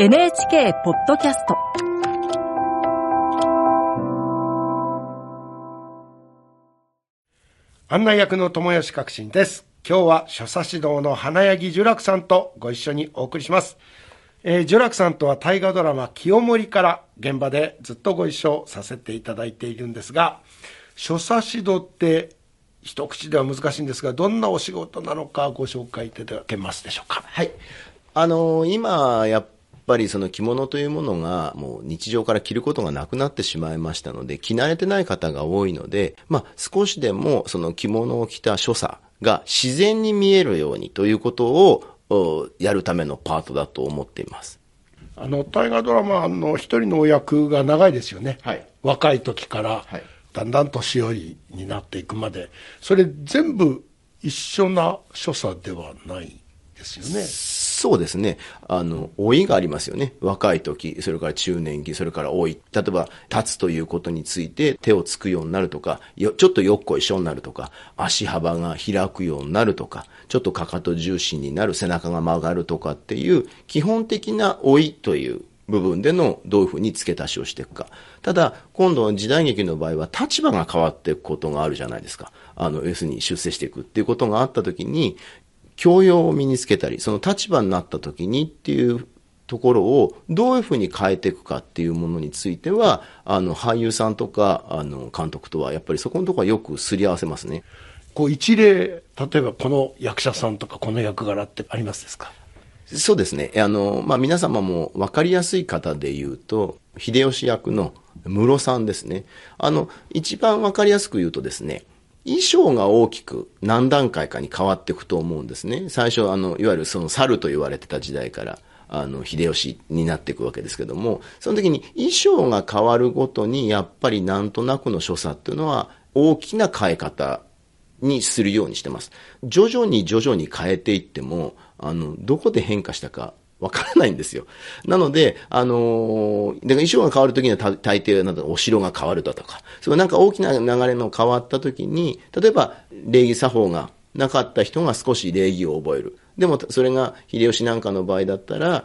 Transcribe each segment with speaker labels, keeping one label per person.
Speaker 1: NHK ポッドキャスト
Speaker 2: 案内役の友吉革新です。今日は所作指導の花柳十楽さんとご一緒にお送りします。えー、十楽さんとは大河ドラマ清盛から現場でずっとご一緒させていただいているんですが、所作指導って一口では難しいんですが、どんなお仕事なのかご紹介いただけますでしょうか。
Speaker 3: はい。あのー今、やっぱりその着物というものがもう日常から着ることがなくなってしまいましたので、着慣れてない方が多いので、まあ少しでもその着物を着た所作が自然に見えるようにということをおやるためのパートだと思っています。
Speaker 2: あの、大河ドラマの一人のお役が長いですよね。
Speaker 3: はい
Speaker 2: 若い時から、
Speaker 3: はい
Speaker 2: だんだん年寄りになっていくまで。それ全部一緒な所作ではないですよね。
Speaker 3: そうですね。あの、老いがありますよね。若い時、それから中年期、それから老い。例えば、立つということについて手をつくようになるとか、よちょっとよっこいしょになるとか、足幅が開くようになるとか、ちょっとかかと重心になる、背中が曲がるとかっていう、基本的な老いという部分でのどういうふうに付け足しをしていくか。ただ、今度時代劇の場合は立場が変わっていくことがあるじゃないですか。あの、要するに出世していくっていうことがあったときに、教養を身につけたり、その立場になった時にっていうところをどういうふうに変えていくかっていうものについては、あの、俳優さんとか、あの、監督とは、やっぱりそこのところはよくすり合わせますね。
Speaker 2: こう一例、例えばこの役者さんとかこの役柄ってありますですか？
Speaker 3: そうですね。あの、まあ、皆様も分かりやすい方で言うと、秀吉役の室さんですね。あの、一番分かりやすく言うとですね、衣装が大きく何段階かに変わっていくと思うんですね。最初、あの、いわゆるその猿と言われてた時代から、あの、秀吉になっていくわけですけども、その時に衣装が変わるごとに、やっぱりなんとなくの所作っていうのは、大きな変え方にするようにしてます。徐々に徐々に変えていっても、あの、どこで変化したかわからないんですよ。なので、あのーだから衣装が変わるときには大抵なんだお城が変わるだとか、それなんか大きな流れの変わったときに、例えば礼儀作法がなかった人が少し礼儀を覚える。でもそれが秀吉なんかの場合だったら、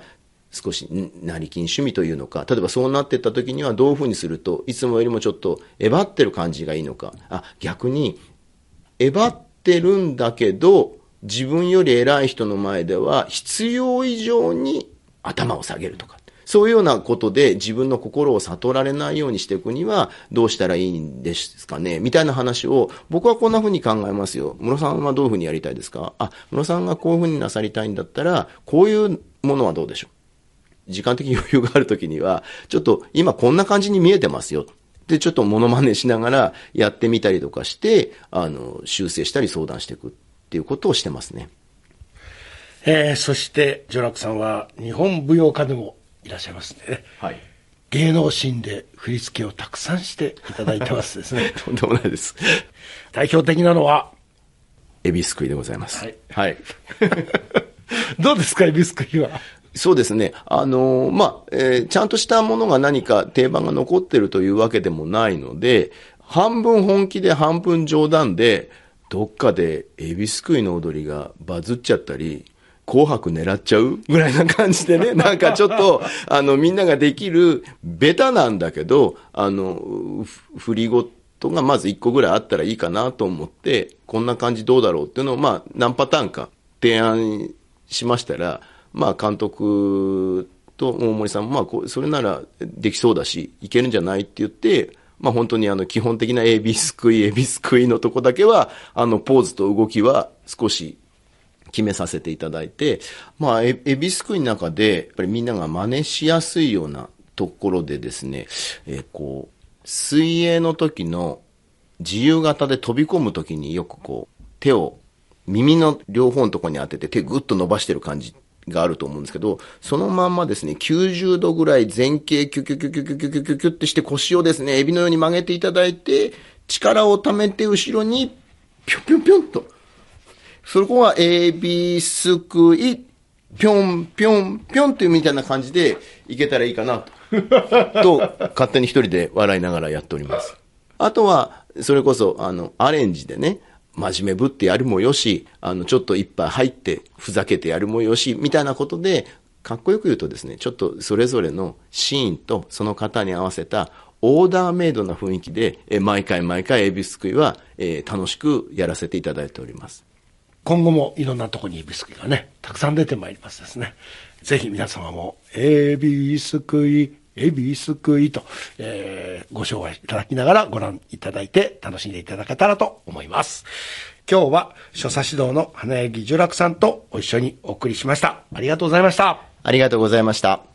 Speaker 3: 少しん成金趣味というのか、例えばそうなっていった時にはどういうふうにすると、いつもよりもちょっとえばってる感じがいいのか、あ、逆に、えばってるんだけど、自分より偉い人の前では必要以上に頭を下げるとか。そういうようなことで自分の心を悟られないようにしていくにはどうしたらいいんですかね？みたいな話を僕はこんな風に考えますよ。室さんはどういう風にやりたいですか？あ、室さんがこういう風になさりたいんだったら、こういうものはどうでしょう？時間的余裕があるときには、ちょっと今こんな感じに見えてますよ。で、ちょっとモノマネしながらやってみたりとかして、あの、修正したり相談していくっていうことをしてますね。
Speaker 2: えー、そして、ジョラクさんは日本舞踊家でもいらっしゃいますね。
Speaker 3: はい。
Speaker 2: 芸能シーンで振り付けをたくさんしていただいてますですね。
Speaker 3: とんでもないです。
Speaker 2: 代表的なのは、
Speaker 3: エビすくいでございます。
Speaker 2: はい
Speaker 3: はい。
Speaker 2: どうですか、エビスクイは？
Speaker 3: そうですね。あのーまあ、えーちゃんとしたものが何か定番が残ってるというわけでもないので、半分本気で半分冗談で、どっかでエビすくいの踊りがバズっちゃったり、紅白狙っちゃう？ぐらいな感じでね、なんかちょっと、あの、みんなができる、ベタなんだけど、あの、ふ振りごとがまず一個ぐらいあったらいいかなと思って、こんな感じどうだろうっていうのを、まあ、何パターンか提案しましたら、まあ、監督と大森さんも、まあそれならできそうだし、いけるんじゃないって言って、まあ、本当にあの、基本的なエビすくい、エビすくいのとこだけは、あの、ポーズと動きは少し決めさせていただいて、まあ、エビすくいの中で、やっぱりみんなが真似しやすいようなところでですね、えーこう、水泳の時の自由形で飛び込む時によくこう、手を耳の両方のところに当てて手ぐっと伸ばしてる感じがあると思うんですけど、そのまんまですね、90度ぐらい前傾キュキュキュキュキュキュキュキュキュってして腰をですね、エビのように曲げていただいて、力を溜めて後ろに、ぴょんぴょんぴょんと、そこはエビすくい、ぴょんぴょんぴょんっていうみたいな感じでいけたらいいかなと。と、勝手に一人で笑いながらやっております。あとは、それこそ、あの、アレンジでね、真面目ぶってやるもよし、あの、ちょっと一杯入って、ふざけてやるもよし、みたいなことで、かっこよく言うとですね、ちょっとそれぞれのシーンとその方に合わせたオーダーメイドな雰囲気で、え毎回毎回エビすくいは、えー楽しくやらせていただいております。
Speaker 2: 今後もいろんなとこにエビすくいがね、たくさん出てまいりますですね。ぜひ皆様も、エビすくい、えビすくいと、えーご紹介いただきながらご覧いただいて楽しんでいただけたらと思います。今日は所作指導の花柳樹楽さんとお一緒にお送りしました。ありがとうございました。
Speaker 3: ありがとうございました。